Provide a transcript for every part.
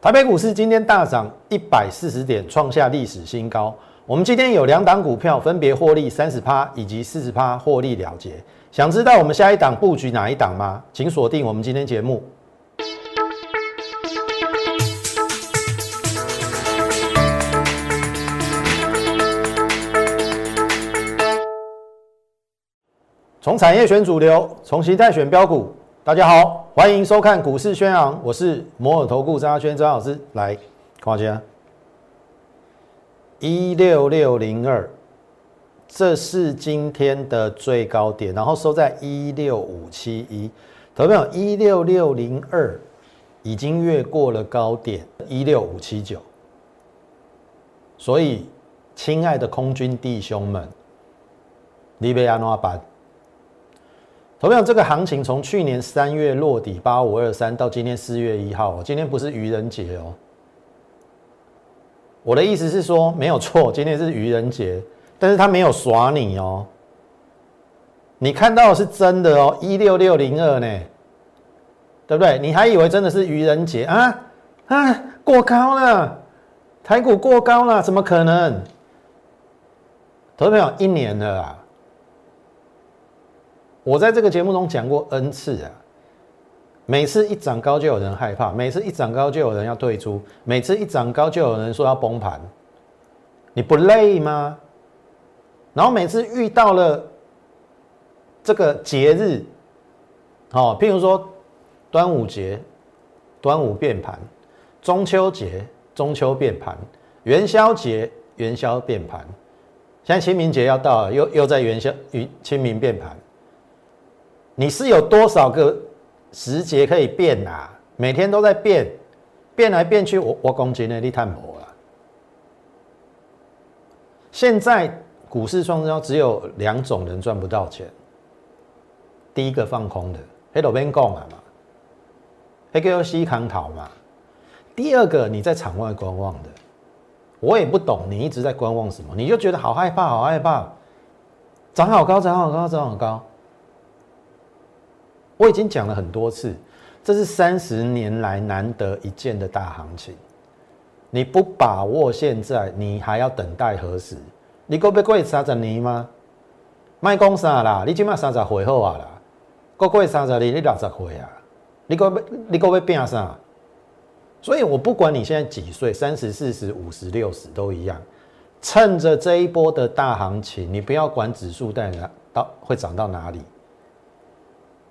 台北股市今天大涨一百四十点，创下历史新高。我们今天有两档股票分别获利三十趴以及四十趴获利了结。想知道我们下一档布局哪一档吗？请锁定我们今天节目。从产业选主流，从形态选标股。大家好，欢迎收看股市宣扬，我是摩尔投顾张轩张老师，来看一下。一六六零二，这是今天的最高点，然后收在一六五七一，投票一六六零二已经越过了高点一六五七九，所以亲爱的空军弟兄们，你贝安诺把。同样，这个行情从去年三月落底八五二三到今天四月一号，今天不是愚人节哦。我的意思是说，没有错，今天是愚人节，但是他没有耍你哦。你看到是真的哦，一六六零二呢，对不对？你还以为真的是愚人节啊？啊，过高了，台股过高了，怎么可能？投资朋友，一年了啊。我在这个节目中讲过 N 次啊，每次一涨高就有人害怕，每次一涨高就有人要退出，每次一涨高就有人说要崩盘，你不累吗？然后每次遇到了这个节日，好，譬如说端午节，端午变盘；中秋节，中秋变盘；元宵节，元宵变盘；现在清明节要到了，又又在元宵与清明变盘。你是有多少个时节可以变啊？每天都在变，变来变去，我我攻击那你探破了。现在股市双标只有两种人赚不到钱，第一个放空的，黑头边讲了嘛，黑个西康逃嘛。第二个你在场外观望的，我也不懂你一直在观望什么，你就觉得好害怕，好害怕，涨好高，涨好高，涨好高。我已经讲了很多次，这是三十年来难得一见的大行情。你不把握现在，你还要等待何时？你够不过三十年吗？卖讲啥啦？你起码三十岁好啊啦，过过三十年你六十岁啊？你够不？你够要变啥？所以我不管你现在几岁，三十、四十、五十、六十都一样，趁着这一波的大行情，你不要管指数在哪到会涨到哪里。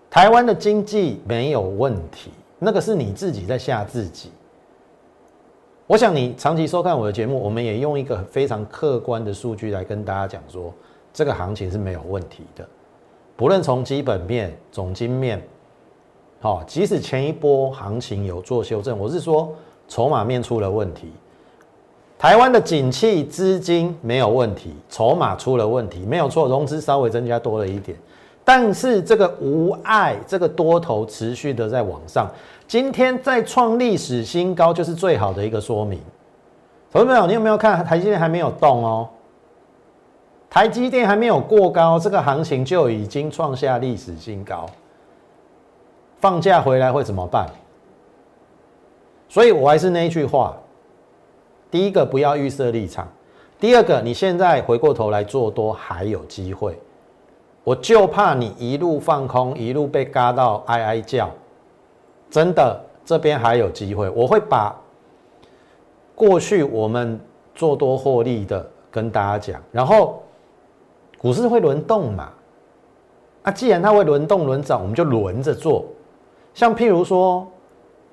台湾的经济没有问题，那个是你自己在吓自己。我想你长期收看我的节目，我们也用一个非常客观的数据来跟大家讲说，这个行情是没有问题的。不论从基本面、总金面，好，即使前一波行情有做修正，我是说筹码面出了问题。台湾的景气资金没有问题，筹码出了问题，没有错，融资稍微增加多了一点。但是这个无碍，这个多头持续的在往上，今天再创历史新高，就是最好的一个说明。投资朋你有没有看台积电还没有动哦？台积电还没有过高，这个行情就已经创下历史新高。放假回来会怎么办？所以我还是那一句话：第一个不要预设立场，第二个你现在回过头来做多还有机会。我就怕你一路放空，一路被嘎到哀哀叫。真的，这边还有机会。我会把过去我们做多获利的跟大家讲，然后股市会轮动嘛？啊，既然它会轮动轮涨，我们就轮着做。像譬如说，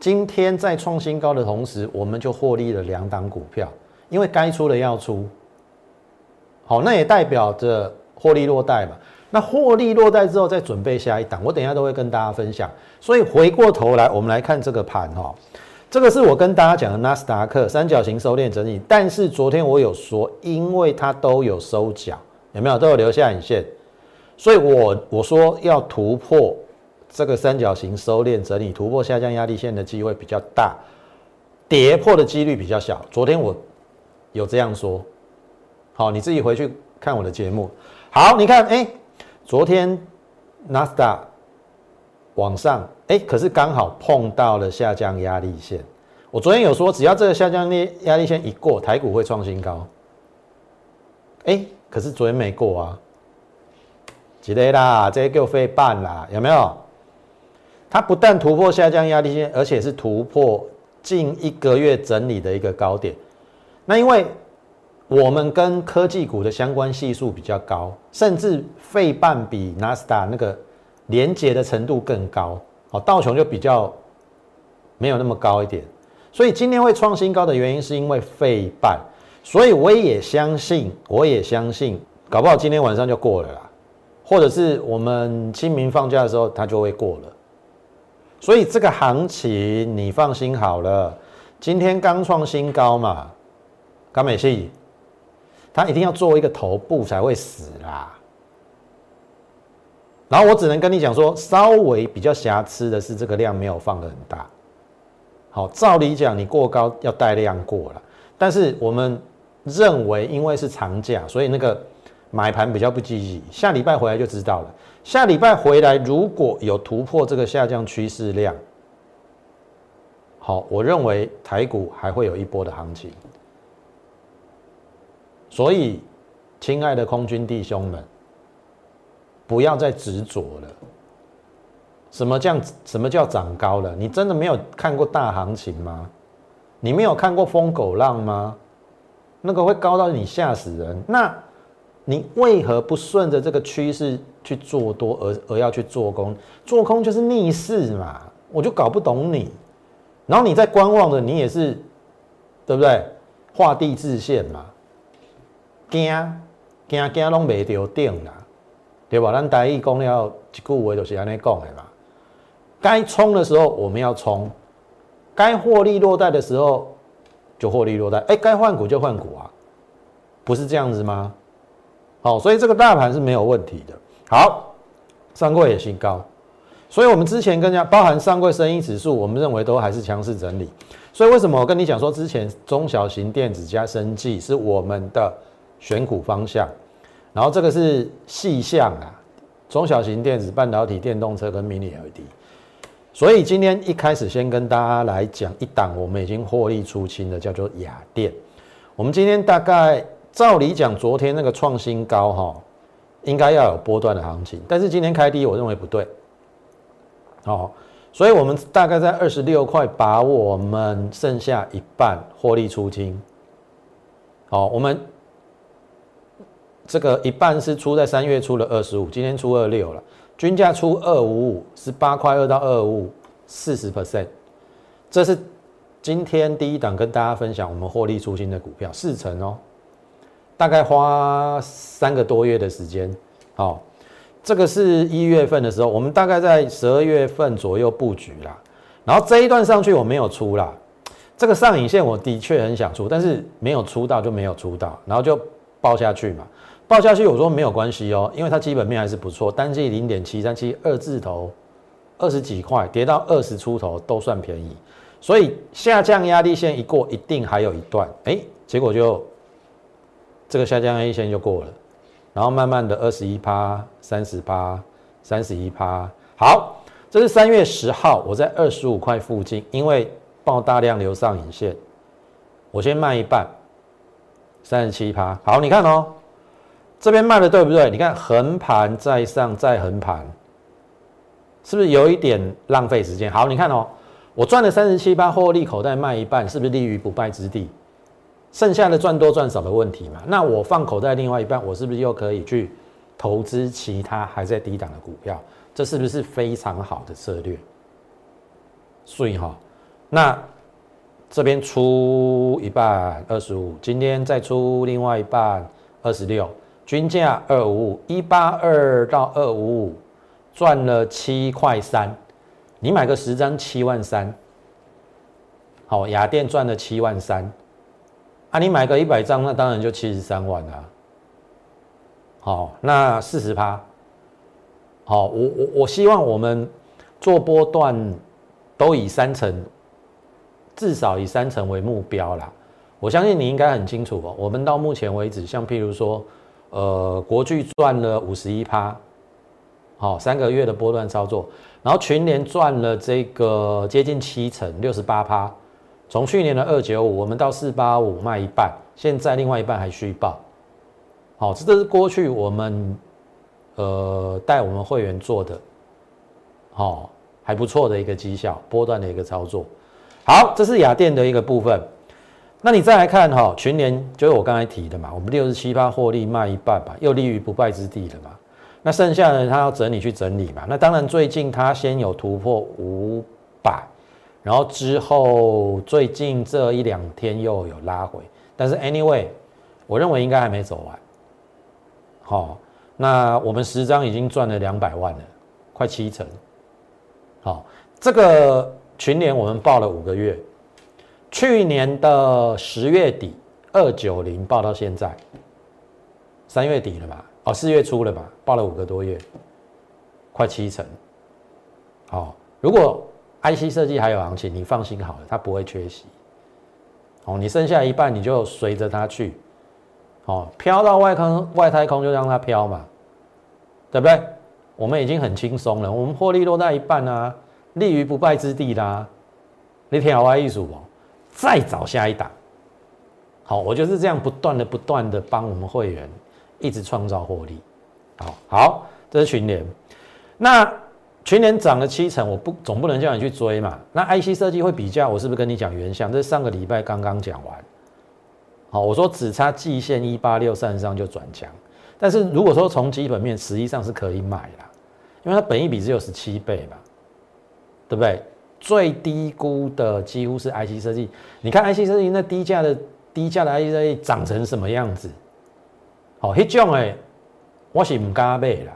今天在创新高的同时，我们就获利了两档股票，因为该出的要出。好，那也代表着获利落袋嘛。那获利落袋之后，再准备下一档，我等一下都会跟大家分享。所以回过头来，我们来看这个盘哈，这个是我跟大家讲的纳斯达克三角形收敛整理。但是昨天我有说，因为它都有收脚，有没有都有留下影线，所以我我说要突破这个三角形收敛整理，突破下降压力线的机会比较大，跌破的几率比较小。昨天我有这样说，好，你自己回去看我的节目。好，你看，哎。昨天纳斯达往上，哎，可是刚好碰到了下降压力线。我昨天有说，只要这个下降力压力线一过，台股会创新高。哎，可是昨天没过啊，几类啦，这些够费半啦，有没有？它不但突破下降压力线，而且是突破近一个月整理的一个高点。那因为我们跟科技股的相关系数比较高，甚至费半比纳斯达那个连接的程度更高。哦，道琼就比较没有那么高一点。所以今天会创新高的原因，是因为费半，所以我也相信，我也相信，搞不好今天晚上就过了啦，或者是我们清明放假的时候，它就会过了。所以这个行情你放心好了，今天刚创新高嘛，高美系，它一定要做一个头部才会死啦。然后我只能跟你讲说，稍微比较瑕疵的是这个量没有放的很大。好，照理讲你过高要带量过了，但是我们认为因为是长假，所以那个买盘比较不积极。下礼拜回来就知道了。下礼拜回来如果有突破这个下降趋势量，好，我认为台股还会有一波的行情。所以，亲爱的空军弟兄们，不要再执着了。什么叫什么叫涨高了？你真的没有看过大行情吗？你没有看过疯狗浪吗？那个会高到你吓死人。那你为何不顺着这个趋势去做多，而而要去做空？做空就是逆势嘛，我就搞不懂你。然后你在观望的，你也是，对不对？画地自限嘛，惊惊惊拢未着顶啦，对吧？咱台语讲了一句话，就是安尼讲的嘛。该冲的时候我们要冲，该获利落袋的时候就获利落袋。哎，该换股就换股啊，不是这样子吗？好，所以这个大盘是没有问题的。好，上柜也新高，所以我们之前跟家包含上柜生意指数，我们认为都还是强势整理。所以为什么我跟你讲说，之前中小型电子加生技是我们的选股方向，然后这个是细项啊，中小型电子、半导体、电动车跟 Mini LED。所以今天一开始先跟大家来讲一档，我们已经获利出清的，叫做雅电。我们今天大概照理讲，昨天那个创新高哈，应该要有波段的行情，但是今天开低，我认为不对。好，所以我们大概在二十六块，把我们剩下一半获利出清。好，我们这个一半是出在三月初的二十五，今天出二六了。均价出二五五，是八块二到二五五，四十 percent，这是今天第一档跟大家分享我们获利出新的股票四成哦，大概花三个多月的时间，好，这个是一月份的时候，我们大概在十二月份左右布局啦，然后这一段上去我没有出啦，这个上影线我的确很想出，但是没有出到就没有出到，然后就爆下去嘛。报下去，我说没有关系哦，因为它基本面还是不错，单季零点七三七二字头，二十几块跌到二十出头都算便宜，所以下降压力线一过，一定还有一段，哎，结果就这个下降压力线就过了，然后慢慢的二十一趴、三十趴、三十一趴，好，这是三月十号，我在二十五块附近，因为爆大量流上影线，我先卖一半，三十七趴，好，你看哦。这边卖的对不对？你看横盘再上再横盘，是不是有一点浪费时间？好，你看哦，我赚了三十七八，获利口袋卖一半，是不是立于不败之地？剩下的赚多赚少的问题嘛？那我放口袋另外一半，我是不是又可以去投资其他还在低档的股票？这是不是非常好的策略？所以哈，那这边出一半二十五，今天再出另外一半二十六。均价二五五一八二到二五五，赚了七块三，你买个十张七万三，好，雅电赚了七万三，啊，你买个一百张，那当然就七十三万啦。好，那四十趴，好，我我我希望我们做波段都以三成，至少以三成为目标啦。我相信你应该很清楚哦，我们到目前为止，像譬如说。呃，国巨赚了五十一趴，好，三个月的波段操作，然后群联赚了这个接近七成，六十八趴，从去年的二九五，我们到四八五卖一半，现在另外一半还续报。好，这都是过去我们呃带我们会员做的，好还不错的一个绩效波段的一个操作。好，这是雅电的一个部分。那你再来看哈，群联就是我刚才提的嘛，我们六十七八获利卖一半吧，又立于不败之地了嘛。那剩下的他要整理去整理嘛。那当然最近他先有突破五百，然后之后最近这一两天又有拉回，但是 anyway，我认为应该还没走完。好，那我们十张已经赚了两百万了，快七成。好，这个群联我们报了五个月。去年的十月底，二九零报到现在，三月底了嘛？哦，四月初了嘛？报了五个多月，快七成。好，如果 IC 设计还有行情，你放心好了，它不会缺席。哦，你剩下一半，你就随着它去，哦，飘到外空外太空就让它飘嘛，对不对？我们已经很轻松了，我们获利落在一半啊，立于不败之地啦。你听我意思不？再找下一档，好，我就是这样不断的、不断的帮我们会员一直创造获利。好，好，这是群联。那群联涨了七成，我不总不能叫你去追嘛。那 IC 设计会比较，我是不是跟你讲原相？这是上个礼拜刚刚讲完。好，我说只差季线一八六三上就转强，但是如果说从基本面，实际上是可以买啦，因为它本益比只有十七倍嘛，对不对？最低估的几乎是 IC 设计，你看 IC 设计那低价的低价的 IC 设计长成什么样子？好，那种哎，我是唔敢买啦。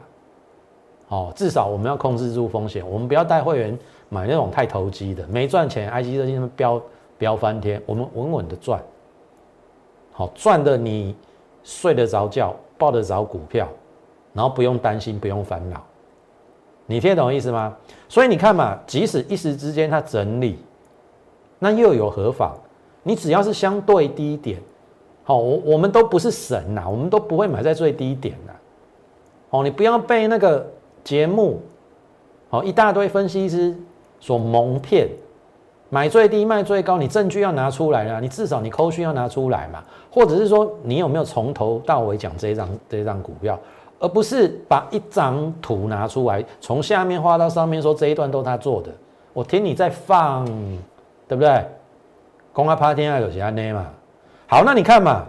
哦，至少我们要控制住风险，我们不要带会员买那种太投机的，没赚钱 IC 设计那么飙飙翻天，我们稳稳的赚。好，赚的你睡得着觉，抱得着股票，然后不用担心，不用烦恼。你听得懂意思吗？所以你看嘛，即使一时之间它整理，那又有何妨？你只要是相对低点，好，我我们都不是神呐，我们都不会买在最低点的。哦，你不要被那个节目，好一大堆分析师所蒙骗，买最低卖最高，你证据要拿出来啊，你至少你扣讯要拿出来嘛，或者是说你有没有从头到尾讲这一张这一张股票？而不是把一张图拿出来，从下面画到上面，说这一段都他做的。我听你在放，对不对？公开趴天啊，有其他呢嘛？好，那你看嘛，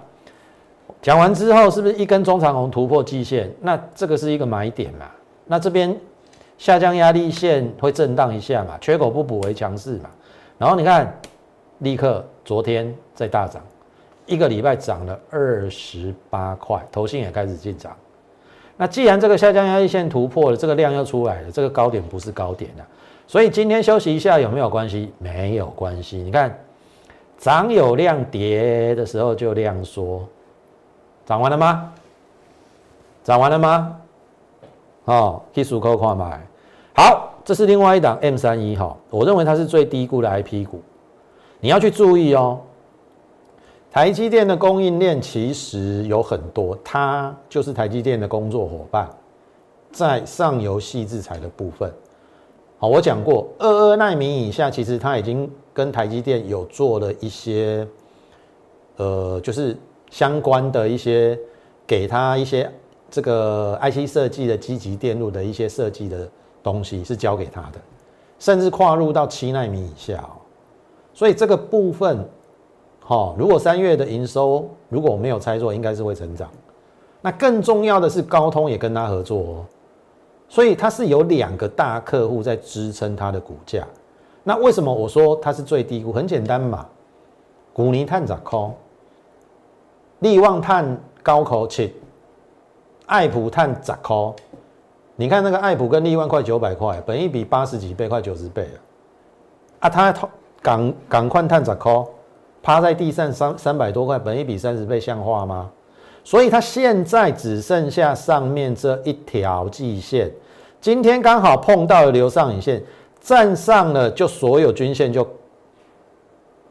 讲完之后是不是一根中长红突破季线？那这个是一个买点嘛？那这边下降压力线会震荡一下嘛？缺口不补为强势嘛？然后你看，立刻昨天在大涨，一个礼拜涨了二十八块，头信也开始进涨。那既然这个下降压力线突破了，这个量又出来了，这个高点不是高点了，所以今天休息一下有没有关系？没有关系。你看，涨有量，跌的时候就量缩。涨完了吗？涨完了吗？哦，可以数口看买。好，这是另外一档 M 三一哈，我认为它是最低估的 IP 股，你要去注意哦。台积电的供应链其实有很多，它就是台积电的工作伙伴，在上游细制材的部分。好，我讲过，二二纳米以下，其实它已经跟台积电有做了一些，呃，就是相关的一些，给他一些这个 IC 设计的积极电路的一些设计的东西是交给他的，甚至跨入到七纳米以下，所以这个部分。好，如果三月的营收如果我没有猜错，应该是会成长。那更重要的是，高通也跟他合作哦，所以它是有两个大客户在支撑它的股价。那为什么我说它是最低估？很简单嘛，股尼碳涨空，利旺探高口气，爱普探涨空。你看那个爱普跟利旺快九百块，本一比八十几倍，快九十倍了。啊，它港港矿碳涨空。趴在地上三三百多块，本一比三十倍像话吗？所以它现在只剩下上面这一条季线，今天刚好碰到了留上影线，站上了就所有均线就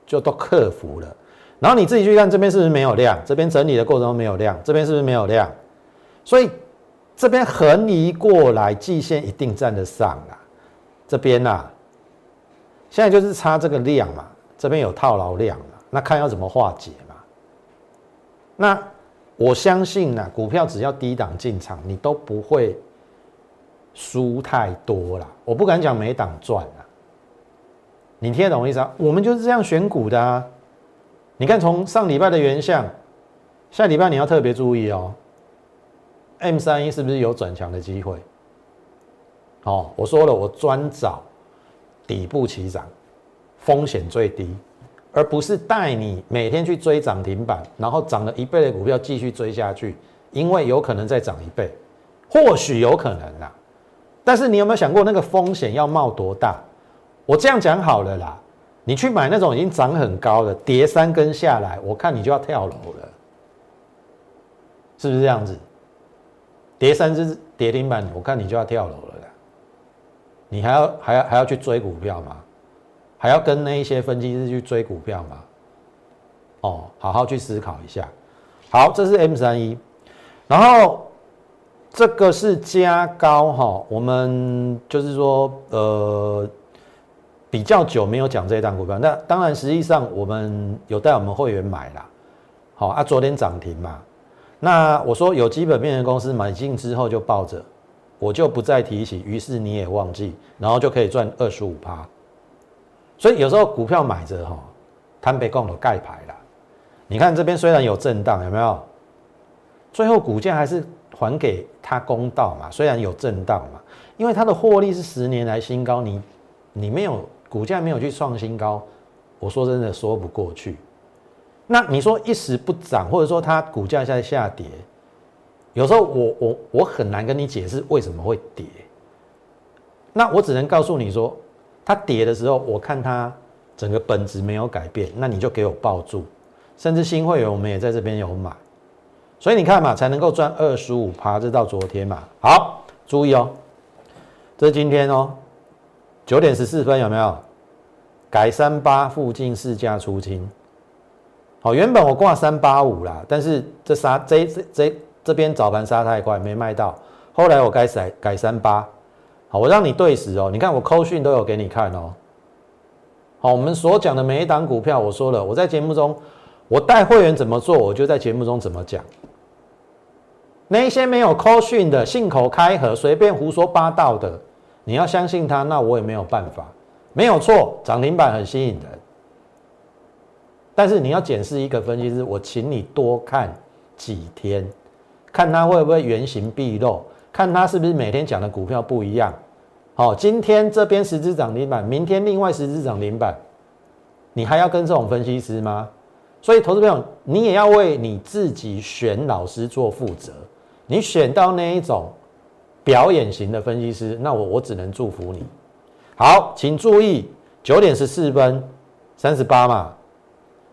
就都克服了。然后你自己去看这边是不是没有量？这边整理的过程中没有量，这边是不是没有量？所以这边横移过来，季线一定站得上啊。这边呐，现在就是差这个量嘛。这边有套牢量了，那看要怎么化解嘛。那我相信呢，股票只要低档进场，你都不会输太多了。我不敢讲每档赚了，你听得懂我意思啊？我们就是这样选股的啊。你看从上礼拜的原相，下礼拜你要特别注意哦。M 三一是不是有转强的机会？哦，我说了，我专找底部起涨，风险最低，而不是带你每天去追涨停板，然后涨了一倍的股票继续追下去，因为有可能再涨一倍，或许有可能啦。但是你有没有想过那个风险要冒多大？我这样讲好了啦，你去买那种已经涨很高的，跌三根下来，我看你就要跳楼了，是不是这样子？跌三只跌停板，我看你就要跳楼了啦！你还要还要还要去追股票吗？还要跟那一些分析师去追股票吗？哦，好好去思考一下。好，这是 M 三一，然后这个是加高哈，我们就是说呃比较久没有讲这一档股票，那当然实际上我们有带我们会员买啦。好啊，昨天涨停嘛。那我说有基本面的公司买进之后就抱着，我就不再提起，于是你也忘记，然后就可以赚二十五趴。所以有时候股票买着哈，摊被共的盖牌了。你看这边虽然有震荡，有没有？最后股价还是还给他公道嘛？虽然有震荡嘛，因为它的获利是十年来新高，你你没有股价没有去创新高，我说真的说不过去。那你说一时不涨，或者说它股价在下跌，有时候我我我很难跟你解释为什么会跌。那我只能告诉你说，它跌的时候，我看它整个本质没有改变，那你就给我抱住。甚至新会员我们也在这边有买，所以你看嘛，才能够赚二十五趴，这到昨天嘛。好，注意哦，这是今天哦，九点十四分有没有？改三八附近市价出清。好，原本我挂三八五啦，但是这杀这这这这边早盘杀太快，没卖到。后来我改改改三八，好，我让你对时哦。你看我扣讯都有给你看哦。好，我们所讲的每一档股票，我说了，我在节目中我带会员怎么做，我就在节目中怎么讲。那一些没有扣讯的信口开河、随便胡说八道的，你要相信他，那我也没有办法。没有错，涨停板很吸引人。但是你要检视一个分析师，我请你多看几天，看他会不会原形毕露，看他是不是每天讲的股票不一样。好，今天这边十只涨停板，明天另外十只涨停板，你还要跟这种分析师吗？所以，投资朋友，你也要为你自己选老师做负责。你选到那一种表演型的分析师，那我我只能祝福你。好，请注意，九点十四分三十八嘛。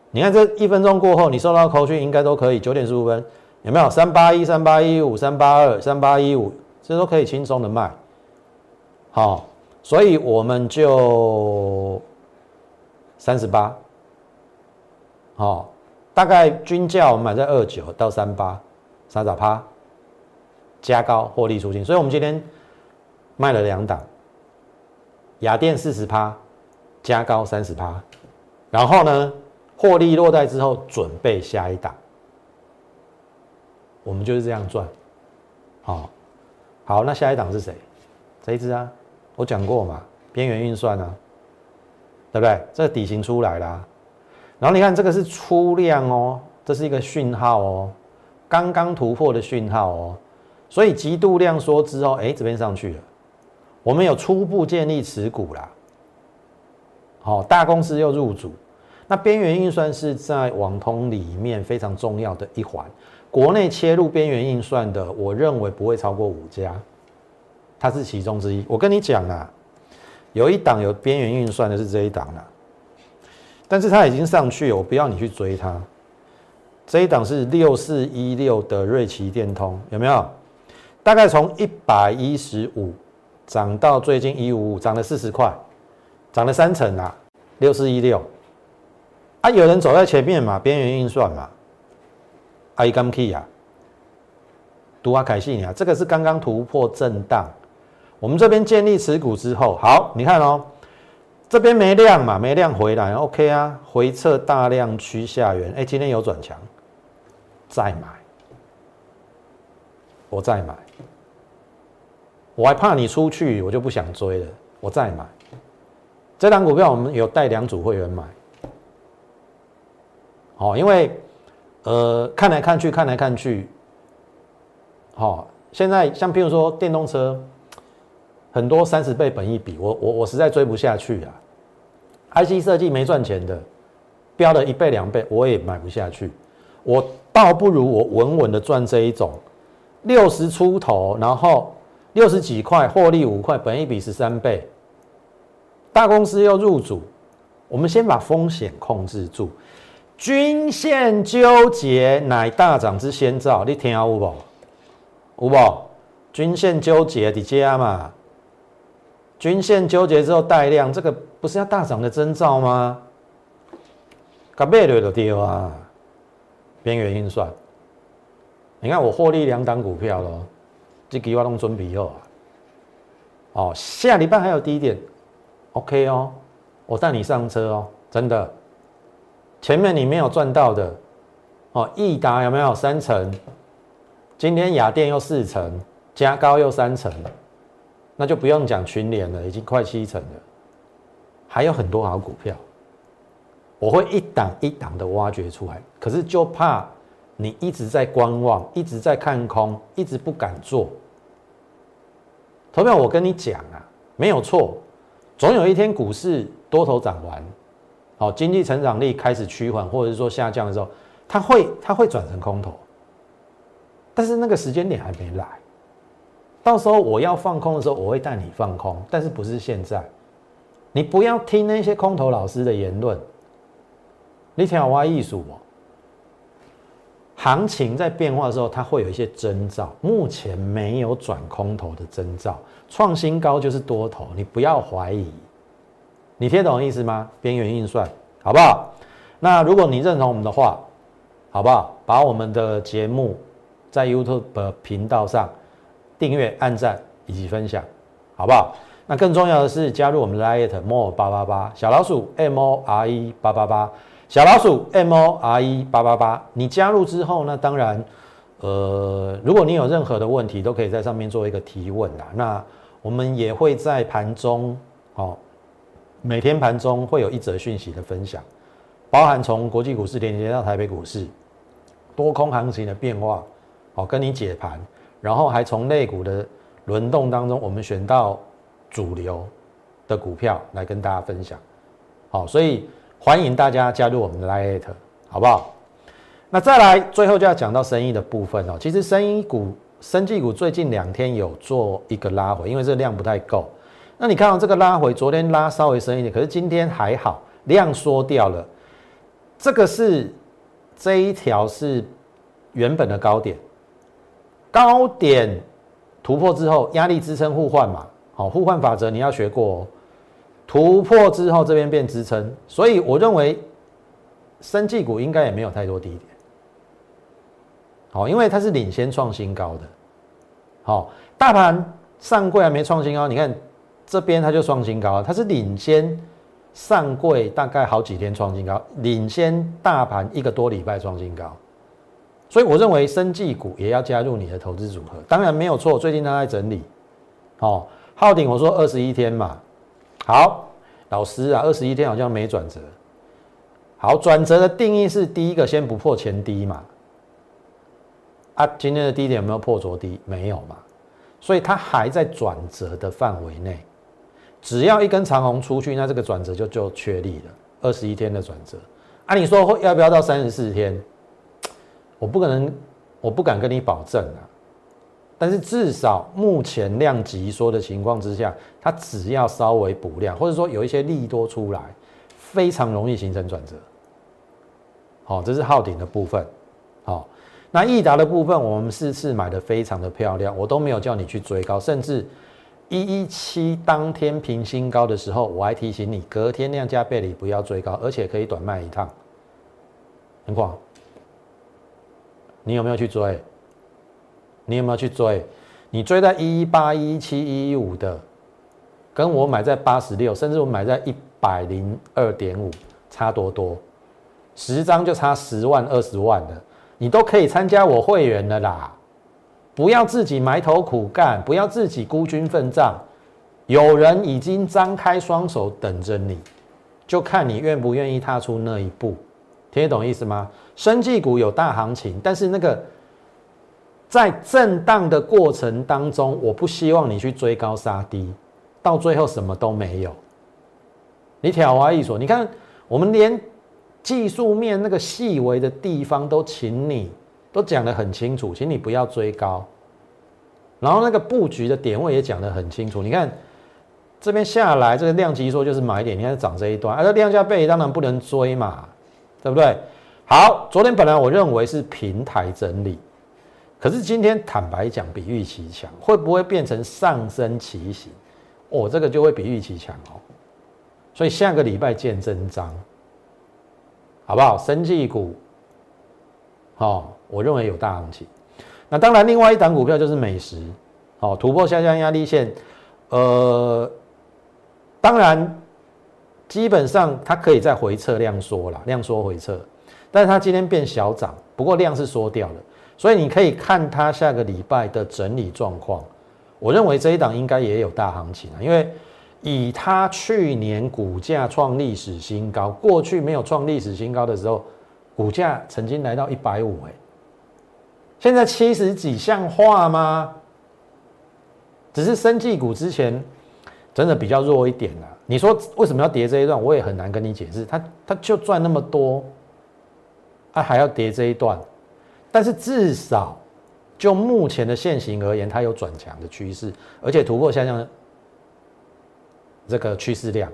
你看这一分钟过后，你收到口讯应该都可以。九点十五分有没有？三八一、三八一五、三八二、三八一五，这都可以轻松的卖。好，所以我们就三十八。好，大概均价我们买在二九到三八，三十趴加高获利出清。所以我们今天卖了两档，雅电四十趴加高三十趴，然后呢？获利落袋之后，准备下一档，我们就是这样赚。好，好，那下一档是谁？这一只啊，我讲过嘛，边缘运算啊，对不对？这个底型出来啦，然后你看这个是出量哦，这是一个讯号哦，刚刚突破的讯号哦，所以极度量缩之后，哎，这边上去了，我们有初步建立持股啦。好，大公司又入主。那边缘运算是在网通里面非常重要的一环，国内切入边缘运算的，我认为不会超过五家，它是其中之一。我跟你讲啊，有一档有边缘运算的是这一档了，但是它已经上去，我不要你去追它。这一档是六四一六的瑞奇电通，有没有？大概从一百一十五涨到最近一五五，涨了四十块，涨了三成啊，六四一六。啊，有人走在前面嘛，边缘运算嘛，I 刚 key 啊，读啊凯信啊，这个是刚刚突破震荡，我们这边建立持股之后，好，你看哦，这边没量嘛，没量回来，OK 啊，回撤大量区下缘，哎，今天有转强，再买，我再买，我还怕你出去，我就不想追了，我再买。这档股票我们有带两组会员买，哦，因为呃看来看去看来看去，好，现在像譬如说电动车，很多三十倍本一比，我我我实在追不下去啊。IC 设计没赚钱的，标了一倍两倍，我也买不下去。我倒不如我稳稳的赚这一种六十出头，然后六十几块获利五块，本一比十三倍。大公司又入主，我们先把风险控制住。均线纠结乃大涨之先兆，你听有无？有无？均线纠结的加嘛？均线纠结之后带量，这个不是要大涨的征兆吗？搞背了就丢啊！边缘运算，你看我获利两档股票咯，这给我弄准备后啊。哦，下礼拜还有低点。OK 哦，我带你上车哦，真的。前面你没有赚到的哦，益达有没有三成？今天雅电又四成，加高又三成，那就不用讲群联了，已经快七成了。还有很多好股票，我会一档一档的挖掘出来。可是就怕你一直在观望，一直在看空，一直不敢做。投票，我跟你讲啊，没有错。总有一天股市多头涨完，好，经济成长力开始趋缓或者是说下降的时候，它会它会转成空头，但是那个时间点还没来，到时候我要放空的时候，我会带你放空，但是不是现在，你不要听那些空头老师的言论，你听我艺术哦。行情在变化的时候，它会有一些征兆。目前没有转空头的征兆，创新高就是多头，你不要怀疑。你听懂意思吗？边缘运算，好不好？那如果你认同我们的话，好不好？把我们的节目在 YouTube 频道上订阅、按赞以及分享，好不好？那更重要的是加入我们的 Lite More 八八八小老鼠 M O R E 八八八。小老鼠 M O R E 八八八，你加入之后呢？当然，呃，如果你有任何的问题，都可以在上面做一个提问啦。那我们也会在盘中，哦，每天盘中会有一则讯息的分享，包含从国际股市连接到台北股市多空行情的变化，哦，跟你解盘，然后还从类股的轮动当中，我们选到主流的股票来跟大家分享。好，所以。欢迎大家加入我们的 Lite，好不好？那再来，最后就要讲到生意的部分哦。其实生意股、生技股最近两天有做一个拉回，因为这量不太够。那你看到这个拉回，昨天拉稍微深一点，可是今天还好，量缩掉了。这个是这一条是原本的高点，高点突破之后，压力支撑互换嘛，好，互换法则你要学过哦。突破之后，这边变支撑，所以我认为，生技股应该也没有太多低点。好，因为它是领先创新高的。好，大盘上柜还没创新高，你看这边它就创新高，它是领先上柜大概好几天创新高，领先大盘一个多礼拜创新高。所以我认为生技股也要加入你的投资组合，当然没有错。最近它在整理。好，浩鼎我说二十一天嘛。好，老师啊，二十一天好像没转折。好，转折的定义是第一个先不破前低嘛。啊，今天的低点有没有破昨低？没有嘛，所以它还在转折的范围内。只要一根长红出去，那这个转折就就确立了。二十一天的转折，啊，你说会要不要到三十四天？我不可能，我不敢跟你保证啊。但是至少目前量级缩的情况之下，它只要稍微补量，或者说有一些利多出来，非常容易形成转折。好，这是昊鼎的部分。好，那益达的部分，我们四次买的非常的漂亮，我都没有叫你去追高，甚至一一七当天平新高的时候，我还提醒你隔天量价背离不要追高，而且可以短卖一趟。很广，你有没有去追？你有没有去追？你追在一一八、一一七、一一五的，跟我买在八十六，甚至我买在一百零二点五，差多多，十张就差十万二十万的，你都可以参加我会员的啦。不要自己埋头苦干，不要自己孤军奋战，有人已经张开双手等着你，就看你愿不愿意踏出那一步。听得懂意思吗？生技股有大行情，但是那个在震荡的过程当中，我不希望你去追高杀低，到最后什么都没有。你挑花一说，你看我们连技术面那个细微的地方都请你。都讲得很清楚，请你不要追高，然后那个布局的点位也讲得很清楚。你看这边下来，这个量级说就是买点，你看涨这一段，而这量价背当然不能追嘛，对不对？好，昨天本来我认为是平台整理，可是今天坦白讲比预期强，会不会变成上升旗形？哦，这个就会比预期强哦。所以下个礼拜见真章，好不好？生技股，好。我认为有大行情，那当然，另外一档股票就是美食，好突破下降压力线，呃，当然，基本上它可以再回撤量缩了，量缩回撤，但是它今天变小涨，不过量是缩掉了，所以你可以看它下个礼拜的整理状况。我认为这一档应该也有大行情啊，因为以它去年股价创历史新高，过去没有创历史新高的时候，股价曾经来到一百五，哎。现在七十几像话吗？只是生技股之前真的比较弱一点啊。你说为什么要跌这一段？我也很难跟你解释。它它就赚那么多，它还要跌这一段。但是至少就目前的现形而言，它有转强的趋势，而且突破下降这个趋势量，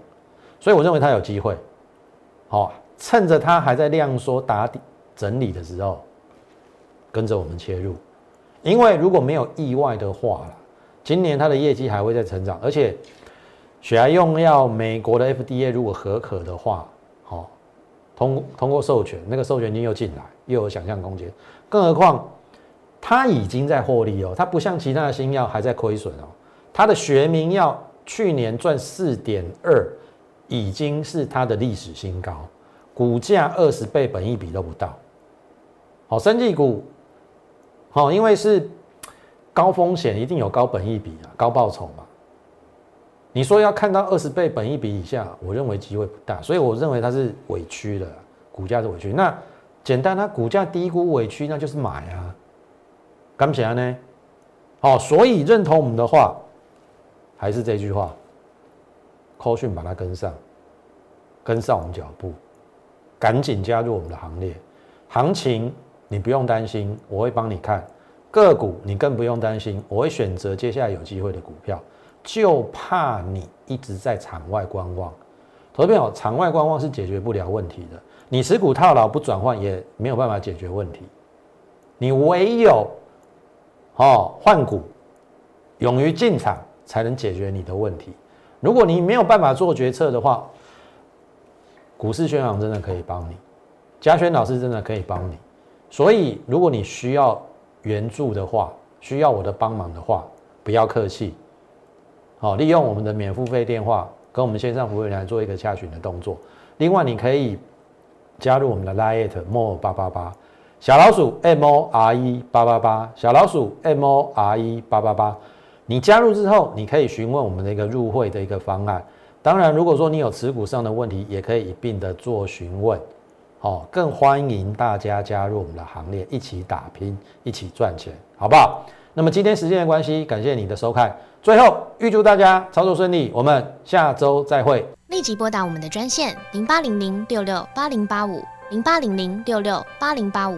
所以我认为它有机会。好，趁着它还在量缩打底整理的时候。跟着我们切入，因为如果没有意外的话今年它的业绩还会再成长，而且血癌用药美国的 FDA 如果合可的话，好，通通过授权，那个授权金又进来，又有想象空间。更何况它已经在获利哦，它不像其他的新药还在亏损哦。它的学名药去年赚四点二，已经是它的历史新高，股价二十倍本一比都不到。好，生技股。好，因为是高风险，一定有高本益比啊，高报酬嘛。你说要看到二十倍本益比以下，我认为机会不大，所以我认为它是委屈的，股价是委屈。那简单，它股价低估委屈，那就是买啊。干起来呢？好，所以认同我们的话，还是这句话，扣讯把它跟上，跟上我们脚步，赶紧加入我们的行列，行情。你不用担心，我会帮你看个股，你更不用担心，我会选择接下来有机会的股票，就怕你一直在场外观望。投资朋友，场外观望是解决不了问题的，你持股套牢不转换也没有办法解决问题，你唯有哦换股，勇于进场才能解决你的问题。如果你没有办法做决策的话，股市宣行真的可以帮你，嘉轩老师真的可以帮你。所以，如果你需要援助的话，需要我的帮忙的话，不要客气，好，利用我们的免付费电话跟我们线上服务员来做一个洽询的动作。另外，你可以加入我们的 Lite More 八八八小老鼠 M O R E 八八八小老鼠 M O R E 八八八。你加入之后，你可以询问我们的一个入会的一个方案。当然，如果说你有持股上的问题，也可以一并的做询问。哦，更欢迎大家加入我们的行列，一起打拼，一起赚钱，好不好？那么今天时间的关系，感谢你的收看。最后预祝大家操作顺利，我们下周再会。立即拨打我们的专线零八零零六六八零八五。零八零零六六八零八五